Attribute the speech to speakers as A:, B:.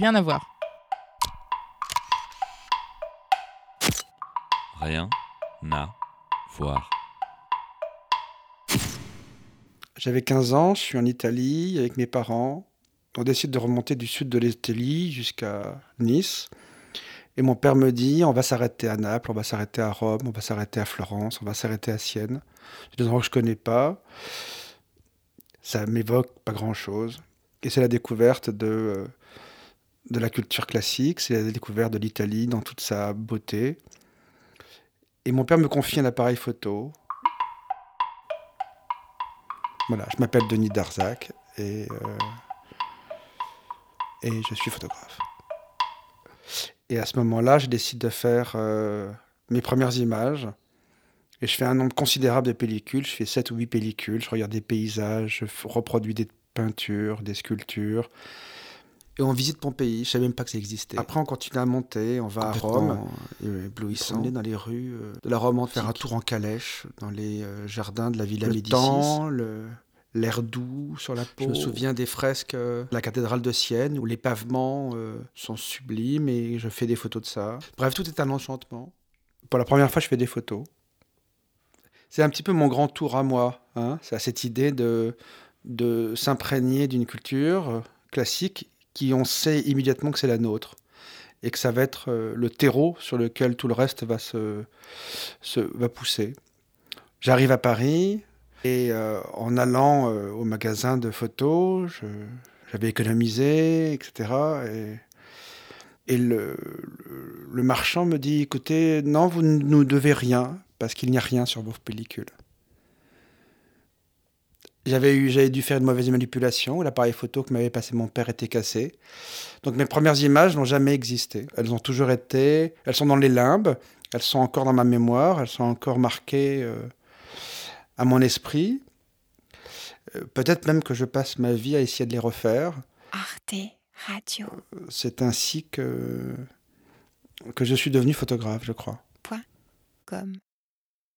A: rien à voir.
B: Rien à voir.
C: J'avais 15 ans, je suis en Italie avec mes parents. On décide de remonter du sud de l'Italie jusqu'à Nice. Et mon père me dit, on va s'arrêter à Naples, on va s'arrêter à Rome, on va s'arrêter à Florence, on va s'arrêter à Sienne. C'est des endroits que je connais pas. Ça m'évoque pas grand-chose. Et c'est la découverte de, de la culture classique, c'est la découverte de l'Italie dans toute sa beauté. Et mon père me confie un appareil photo. Voilà, je m'appelle Denis Darzac et, euh, et je suis photographe. Et à ce moment-là, je décide de faire euh, mes premières images. Et je fais un nombre considérable de pellicules. Je fais 7 ou 8 pellicules. Je regarde des paysages, je reproduis des peintures, des sculptures. Et on visite Pompéi. Je savais même pas que ça existait. Après, on continue à monter. On va à Rome. Éblouissant. On est dans les rues euh, de la Rome antique. Faire un tour en calèche dans les euh, jardins de la Villa le Médicis. Temps, le l'air doux sur la peau. Je me souviens des fresques de la cathédrale de Sienne où les pavements euh, sont sublimes et je fais des photos de ça. Bref, tout est un enchantement. Pour la première fois, je fais des photos. C'est un petit peu mon grand tour à moi. Hein. C'est cette idée de, de s'imprégner d'une culture classique qui on sait immédiatement que c'est la nôtre et que ça va être euh, le terreau sur lequel tout le reste va se, va pousser. J'arrive à Paris, et euh, en allant euh, au magasin de photos, j'avais économisé, etc. Et, et le, le, marchand me dit, écoutez, non, vous ne nous devez rien, parce qu'il n'y a rien sur vos pellicules. J'avais, eu, j'avais dû faire une mauvaise manipulation, l'appareil photo que m'avait passé mon père était cassé. Donc mes premières images n'ont jamais existé. Elles ont toujours été, elles sont dans les limbes, elles sont encore dans ma mémoire, elles sont encore marquées... Euh, à mon esprit. Euh, peut-être même que je passe ma vie à essayer de les refaire.
D: Arte Radio.
C: Euh, c'est ainsi que, que je suis devenu photographe, je crois.
D: Point. Comme.